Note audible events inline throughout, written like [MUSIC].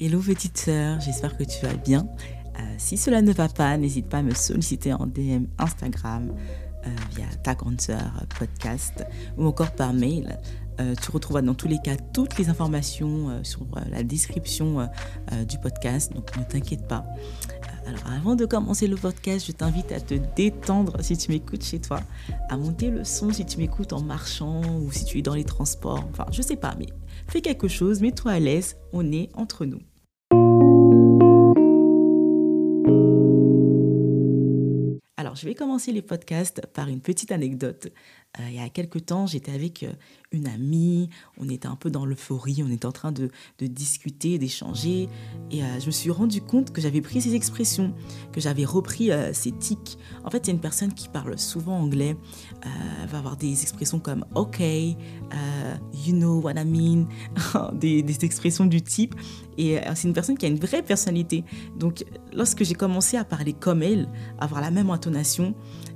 Hello petite sœur, j'espère que tu vas bien. Euh, si cela ne va pas, n'hésite pas à me solliciter en DM Instagram euh, via ta grande sœur podcast ou encore par mail. Euh, tu retrouveras dans tous les cas toutes les informations sur la description du podcast, donc ne t'inquiète pas. Alors avant de commencer le podcast, je t'invite à te détendre si tu m'écoutes chez toi, à monter le son si tu m'écoutes en marchant ou si tu es dans les transports, enfin je sais pas, mais fais quelque chose, mets-toi à l'aise, on est entre nous. Alors, je vais commencer les podcasts par une petite anecdote. Euh, il y a quelques temps, j'étais avec euh, une amie, on était un peu dans l'euphorie, on était en train de, discuter, d'échanger, et euh, je me suis rendu compte que j'avais pris ces expressions, que j'avais repris ces tics. En fait, c'est une personne qui parle souvent anglais, va avoir des expressions comme OK, you know what I mean, [LAUGHS] des, des expressions du type, et c'est une personne qui a une vraie personnalité. Donc, lorsque j'ai commencé à parler comme elle, avoir la même intonation,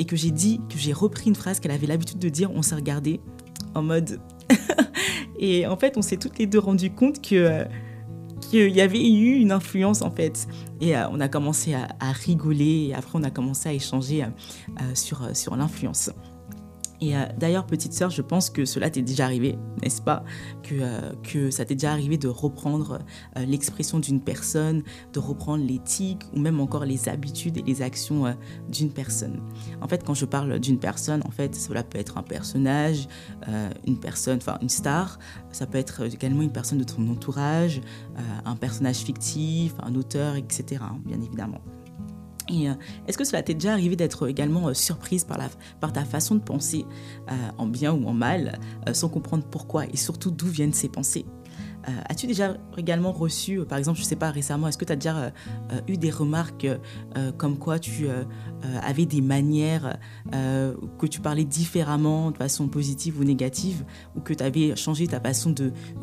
et que j'ai dit, que j'ai repris une phrase qu'elle avait l'habitude de dire, on s'est regardé en mode. [LAUGHS] et en fait, on s'est toutes les deux rendu compte que. Euh, qu'il y avait eu une influence en fait. Et euh, on a commencé à, rigoler et après on a commencé à échanger euh, sur, sur l'influence. Et euh, d'ailleurs, petite sœur, je pense que cela t'est déjà arrivé, n'est-ce pas? Que, euh, que ça t'est déjà arrivé de reprendre euh, l'expression d'une personne, de reprendre l'éthique ou même encore les habitudes et les actions d'une personne. En fait, quand je parle d'une personne, en fait, cela peut être un personnage, une personne, enfin une star, ça peut être également une personne de ton entourage, un personnage fictif, un auteur, etc., hein, bien évidemment. Euh, est-ce que cela t'est déjà arrivé d'être également euh, surprise par, ta façon de penser, euh, en bien ou en mal, sans comprendre pourquoi et surtout d'où viennent ces pensées? As-tu déjà également reçu, par exemple, je ne sais pas, récemment, est-ce que tu as déjà eu des remarques comme quoi tu avais des manières, que tu parlais différemment de façon positive ou négative, ou que tu avais changé ta façon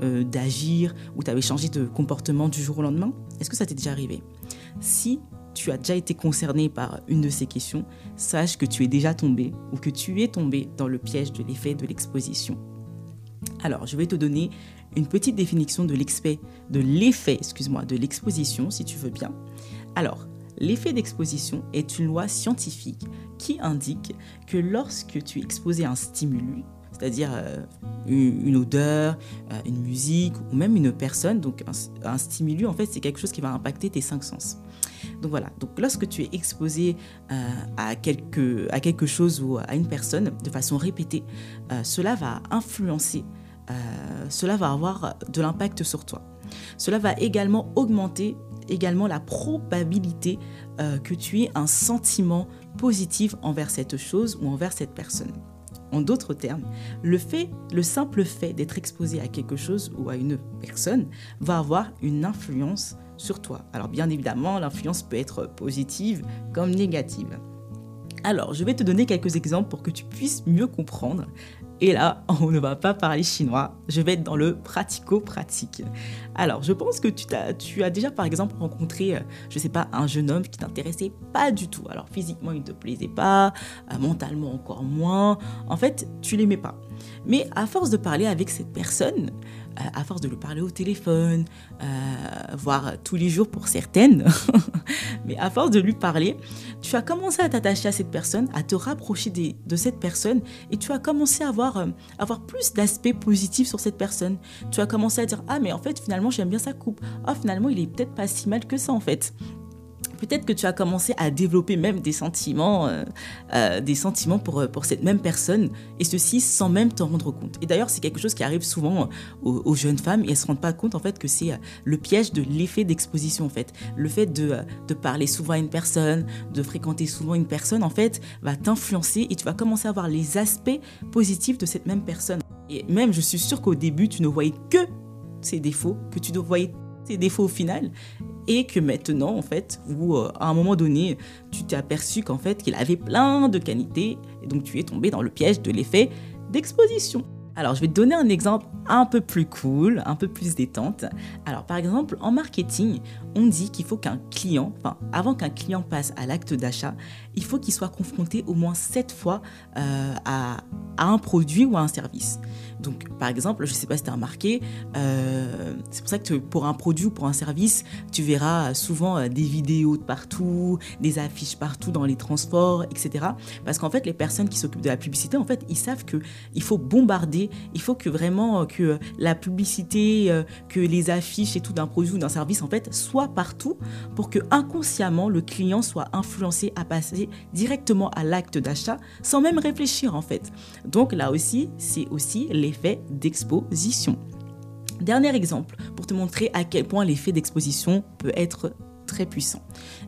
d'agir, ou tu avais changé de comportement du jour au lendemain? Est-ce que ça t'est déjà arrivé? Si tu as déjà été concerné par une de ces questions, sache que tu es déjà tombé ou que tu es tombé dans le piège de l'effet de l'exposition. Alors, je vais te donner une petite définition de l'effet, de l'effet, excuse-moi, de l'exposition, si tu veux bien. Alors, l'effet d'exposition est une loi scientifique qui indique que lorsque tu es exposé à un stimulus, c'est-à-dire euh, une odeur, euh, une musique ou même une personne, donc un, un stimulus, en fait, c'est quelque chose qui va impacter tes cinq sens. Donc voilà, donc lorsque tu es exposé euh, à, quelque, chose ou à une personne de façon répétée, euh, cela va influencer, euh, cela va avoir de l'impact sur toi. Cela va également augmenter également la probabilité que tu aies un sentiment positif envers cette chose ou envers cette personne. En d'autres termes, le fait, le simple fait d'être exposé à quelque chose ou à une personne va avoir une influence sur toi. Alors bien évidemment, l'influence peut être positive comme négative. Alors, je vais te donner quelques exemples pour que tu puisses mieux comprendre. Et là, [LAUGHS] on ne va pas parler chinois, je vais être dans le pratico-pratique. Alors, je pense que tu, as, déjà par exemple rencontré, euh, je ne sais pas, un jeune homme qui t'intéressait pas du tout. Alors, physiquement, il ne te plaisait pas, euh, mentalement encore moins. En fait, tu l'aimais pas. Mais à force de parler avec cette personne, à force de lui parler au téléphone, euh, voire tous les jours pour certaines, [LAUGHS] mais à force de lui parler, tu as commencé à t'attacher à cette personne, à te rapprocher de cette personne, et tu as commencé à avoir, euh, avoir plus d'aspects positifs sur cette personne. Tu as commencé à dire, ah mais en fait finalement j'aime bien sa coupe, ah finalement il est peut-être pas si mal que ça en fait peut-être que tu as commencé à développer même des sentiments, euh, euh, des sentiments pour, euh, pour cette même personne, et ceci sans même t'en rendre compte. Et d'ailleurs, c'est quelque chose qui arrive souvent aux, jeunes femmes, et elles se rendent pas compte en fait que c'est le piège de l'effet d'exposition en fait. Le fait de, de parler souvent à une personne, de fréquenter souvent une personne, en fait, va t'influencer et tu vas commencer à voir les aspects positifs de cette même personne. Et même, je suis sûre qu'au début, tu ne voyais que ses défauts, que tu ne voyais défauts au final et que maintenant, en fait, où euh, à un moment donné, tu t'es aperçu qu'en fait, qu'il avait plein de qualités, et donc tu es tombé dans le piège de l'effet d'exposition. Alors, je vais te donner un exemple un peu plus cool, un peu plus détente. Alors, par exemple, en marketing, on dit qu'il faut qu'un client, enfin, avant qu'un client passe à l'acte d'achat, il faut qu'il soit confronté au moins sept fois euh, à, un produit ou à un service. Donc, par exemple, je ne sais pas si tu as remarqué, euh, c'est pour ça que pour un produit ou pour un service, tu verras souvent euh, des vidéos de partout, des affiches partout dans les transports, etc. Parce qu'en fait, les personnes qui s'occupent de la publicité, en fait, ils savent qu'il faut bombarder, il faut que vraiment que la publicité, que les affiches et tout d'un produit ou d'un service, en fait, soient partout pour que inconsciemment, le client soit influencé à passer directement à l'acte d'achat sans même réfléchir, en fait. Donc là aussi, c'est aussi l'effet d'exposition. Dernier exemple pour te montrer à quel point l'effet d'exposition peut être puissant.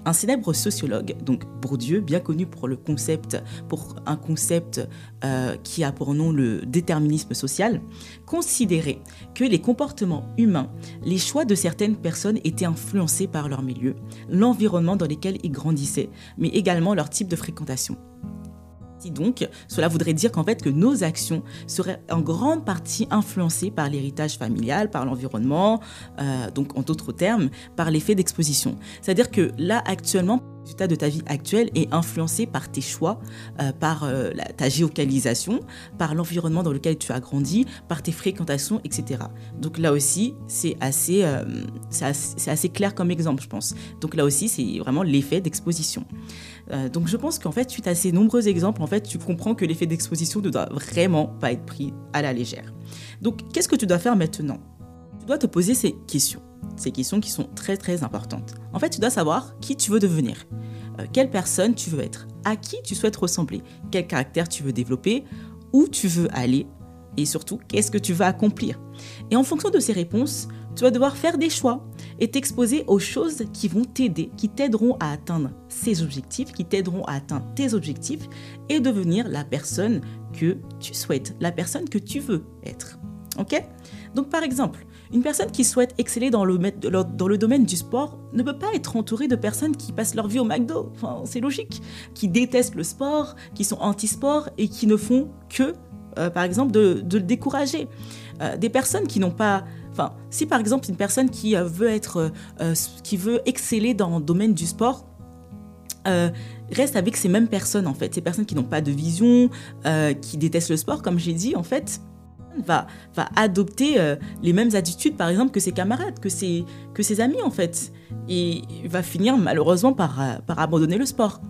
Un célèbre sociologue, donc Bourdieu, bien connu pour le concept, pour un concept euh, qui a pour nom le déterminisme social, considérait que les comportements humains, les choix de certaines personnes étaient influencés par leur milieu, l'environnement dans lequel ils grandissaient, mais également leur type de fréquentation donc, cela voudrait dire qu'en fait que nos actions seraient en grande partie influencées par l'héritage familial, par l'environnement, euh, donc en d'autres termes, par l'effet d'exposition. C'est-à-dire que là actuellement, de ta vie actuelle est influencé par tes choix, euh, par euh, ta géocalisation, par l'environnement dans lequel tu as grandi, par tes fréquentations, etc. Donc là aussi, c'est assez, euh, assez, clair comme exemple, je pense. Donc là aussi, c'est vraiment l'effet d'exposition. donc je pense qu'en fait, suite à ces nombreux exemples, en fait, tu comprends que l'effet d'exposition ne doit vraiment pas être pris à la légère. Donc qu'est-ce que tu dois faire maintenant? Tu dois te poser ces questions ces questions qui sont très très importantes. En fait, tu dois savoir qui tu veux devenir, euh, quelle personne tu veux être, à qui tu souhaites ressembler, quel caractère tu veux développer, où tu veux aller et surtout qu'est-ce que tu veux accomplir. Et en fonction de ces réponses, tu vas devoir faire des choix et t'exposer aux choses qui vont t'aider, qui t'aideront à atteindre ces objectifs, qui t'aideront à atteindre tes objectifs et devenir la personne que tu souhaites, la personne que tu veux être. Ok? Donc par exemple, une personne qui souhaite exceller dans le, dans le domaine du sport ne peut pas être entourée de personnes qui passent leur vie au McDo. Enfin, c'est logique. Qui détestent le sport, qui sont anti-sport et qui ne font que, euh, par exemple, de, le décourager. Euh, des personnes qui n'ont pas Enfin, si par exemple une personne qui euh, veut être, qui veut exceller dans le domaine du sport, reste avec ces mêmes personnes en fait, ces personnes qui n'ont pas de vision, qui détestent le sport, comme j'ai dit en fait, va, adopter euh, les mêmes attitudes, par exemple, que ses camarades, que ses, que ses amis, en fait. Et va finir, malheureusement, par, euh, par abandonner le sport.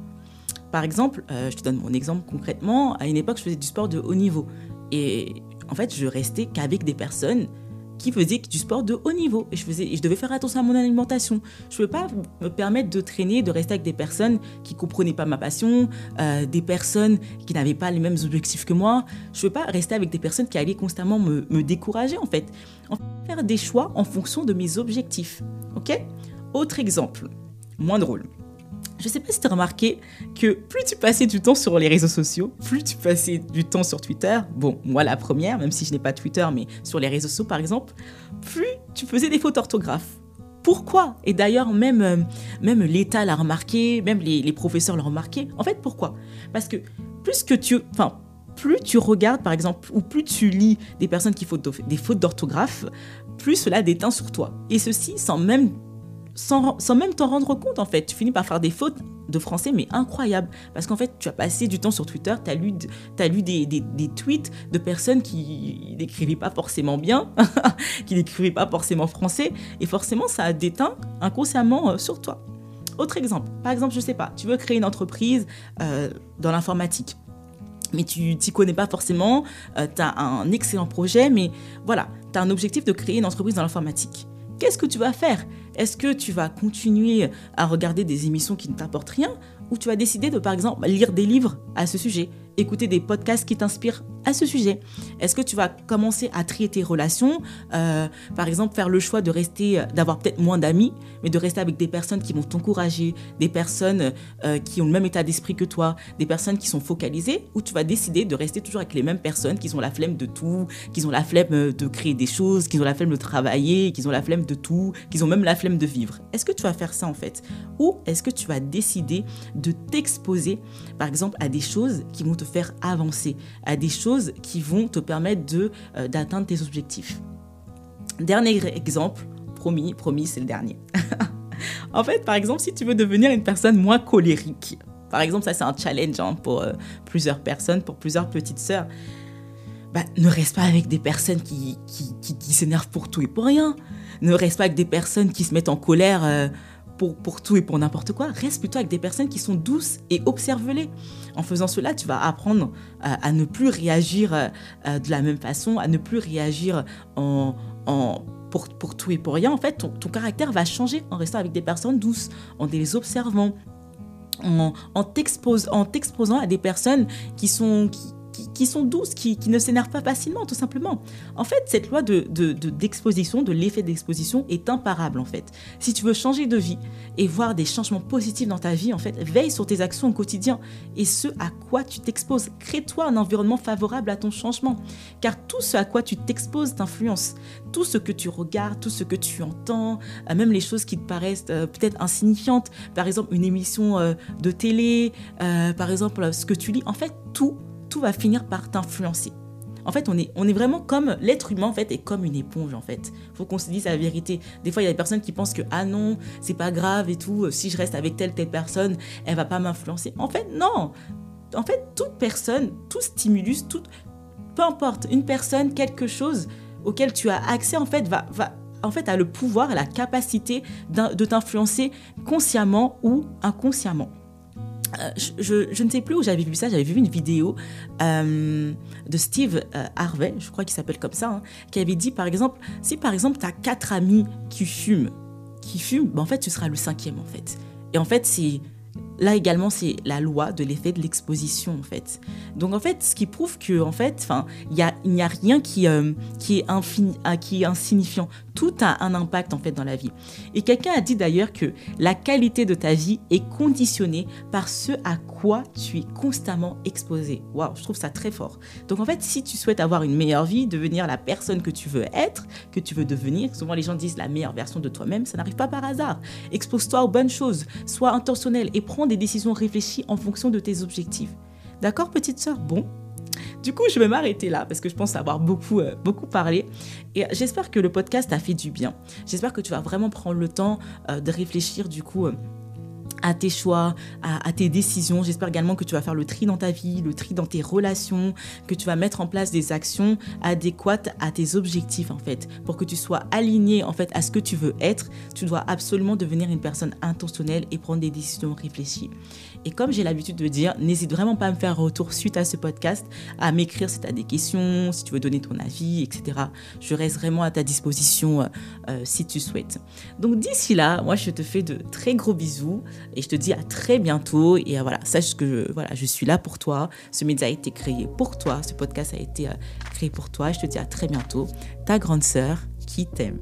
Par exemple, euh, je te donne mon exemple concrètement. À une époque, je faisais du sport de haut niveau. Et en fait, je restais qu'avec des personnes qui faisait du sport de haut niveau. Et je, devais faire attention à mon alimentation. Je ne peux pas me permettre de traîner, de rester avec des personnes qui ne comprenaient pas ma passion, euh, des personnes qui n'avaient pas les mêmes objectifs que moi. Je ne peux pas rester avec des personnes qui allaient constamment me, me décourager, en fait. En fait. Faire des choix en fonction de mes objectifs. OK? Autre exemple, moins drôle. Je sais pas si tu as remarqué que plus tu passais du temps sur les réseaux sociaux, plus tu passais du temps sur Twitter, bon, moi la première, même si je n'ai pas Twitter, mais sur les réseaux sociaux par exemple, plus tu faisais des fautes d'orthographe. Pourquoi? Et d'ailleurs, même, euh, même l'État l'a remarqué, même les, professeurs l'ont remarqué. En fait, pourquoi? Parce que plus que tu... Enfin, plus tu regardes, par exemple, ou plus tu lis des personnes qui font des fautes d'orthographe, plus cela déteint sur toi. Et ceci sans même sans, même t'en rendre compte en fait. Tu finis par faire des fautes de français, mais incroyables. Parce qu'en fait, tu as passé du temps sur Twitter, tu as lu, as lu des, des, tweets de personnes qui n'écrivaient pas forcément bien, [LAUGHS] qui n'écrivaient pas forcément français, et forcément, ça a déteint inconsciemment euh, sur toi. Autre exemple, par exemple, je sais pas, tu veux créer une entreprise euh, dans l'informatique mais tu t'y connais pas forcément, euh, tu as un excellent projet, mais voilà, tu as un objectif de créer une entreprise dans l'informatique. Qu'est-ce que tu vas faire? Est-ce que tu vas continuer à regarder des émissions qui ne t'apportent rien? Ou tu vas décider de, par exemple, lire des livres à ce sujet écouter des podcasts qui t'inspirent? À ce sujet Est-ce que tu vas commencer à trier tes relations euh, Par exemple, faire le choix de rester, d'avoir peut-être moins d'amis, mais de rester avec des personnes qui vont t'encourager, des personnes euh, qui ont le même état d'esprit que toi, des personnes qui sont focalisées, ou tu vas décider de rester toujours avec les mêmes personnes qui ont la flemme de tout, qui ont la flemme de créer des choses, qui ont la flemme de travailler, qui ont la flemme de tout, qui ont même la flemme de vivre. Est-ce que tu vas faire ça en fait? Ou est-ce que tu vas décider de t'exposer, par exemple, à des choses qui vont te faire avancer, à des choses qui vont te permettre euh, d'atteindre tes objectifs. Dernier exemple, promis, promis, c'est le dernier. [LAUGHS] en fait, par exemple, si tu veux devenir une personne moins colérique, par exemple, ça c'est un challenge hein, pour euh, plusieurs personnes, pour plusieurs petites sœurs. bah, ne reste pas avec des personnes qui, qui, qui, s'énervent pour tout et pour rien. Ne reste pas avec des personnes qui se mettent en colère euh, pour, tout et pour n'importe quoi. Reste plutôt avec des personnes qui sont douces et observe-les. En faisant cela, tu vas apprendre à, ne plus réagir euh, de la même façon, à ne plus réagir en, en pour, pour, tout et pour rien. En fait, ton, ton, caractère va changer en restant avec des personnes douces, en les observant, en, en t'exposant à des personnes qui sont, qui, qui, sont douces, qui, ne s'énervent pas facilement, tout simplement. En fait, cette loi de, d'exposition, de, l'effet d'exposition est imparable, en fait. Si tu veux changer de vie et voir des changements positifs dans ta vie, en fait, veille sur tes actions au quotidien et ce à quoi tu t'exposes. Crée-toi un environnement favorable à ton changement, car tout ce à quoi tu t'exposes t'influence. Tout ce que tu regardes, tout ce que tu entends, euh, même les choses qui te paraissent euh, peut-être insignifiantes, par exemple une émission euh, de télé, par exemple ce que tu lis, en fait, tout tout va finir par t'influencer. En fait, on est, on est vraiment comme l'être humain en fait est comme une éponge en fait. Faut qu'on se dise la vérité. Des fois, il y a des personnes qui pensent que ah non, c'est pas grave et tout. Si je reste avec telle telle personne, elle va pas m'influencer. En fait, non. En fait, toute personne, tout stimulus, tout, peu importe, une personne, quelque chose auquel tu as accès en fait va, va en fait a le pouvoir, la capacité de t'influencer consciemment ou inconsciemment. Euh, je, ne sais plus où j'avais vu ça, j'avais vu une vidéo euh, de Steve euh, Harvey, je crois qu'il s'appelle comme ça, hein, qui avait dit par exemple, si par exemple tu as quatre amis qui fument, qui fument, ben, en fait tu seras le cinquième en fait. Et en fait c'est Là également, c'est la loi de l'effet de l'exposition en fait. Donc en fait, ce qui prouve que en fait, enfin, il n'y a rien qui euh, qui est infini, ah, qui est insignifiant. Tout a un impact en fait dans la vie. Et quelqu'un a dit d'ailleurs que la qualité de ta vie est conditionnée par ce à quoi tu es constamment exposé. Waouh, je trouve ça très fort. Donc en fait, si tu souhaites avoir une meilleure vie, devenir la personne que tu veux être, que tu veux devenir, souvent les gens disent la meilleure version de toi-même, ça n'arrive pas par hasard. Expose-toi aux bonnes choses, sois intentionnel et prends des décisions réfléchies en fonction de tes objectifs. D'accord, petite sœur? Bon. Du coup, je vais m'arrêter là parce que je pense avoir beaucoup, euh, beaucoup parlé. Et j'espère que le podcast a fait du bien. J'espère que tu vas vraiment prendre le temps euh, de réfléchir du coup. Euh, à tes choix, à, tes décisions. J'espère également que tu vas faire le tri dans ta vie, le tri dans tes relations, que tu vas mettre en place des actions adéquates à tes objectifs en fait, pour que tu sois aligné en fait à ce que tu veux être. Tu dois absolument devenir une personne intentionnelle et prendre des décisions réfléchies. Et comme j'ai l'habitude de dire, n'hésite vraiment pas à me faire un retour suite à ce podcast, à m'écrire si tu as des questions, si tu veux donner ton avis, etc. Je reste vraiment à ta disposition euh, euh, si tu souhaites. Donc d'ici là, moi je te fais de très gros bisous et je te dis à très bientôt. Et euh, voilà, sache que je, voilà, je suis là pour toi. Ce média a été créé pour toi. Ce podcast a été créé pour toi. Je te dis à très bientôt. Ta grande sœur qui t'aime.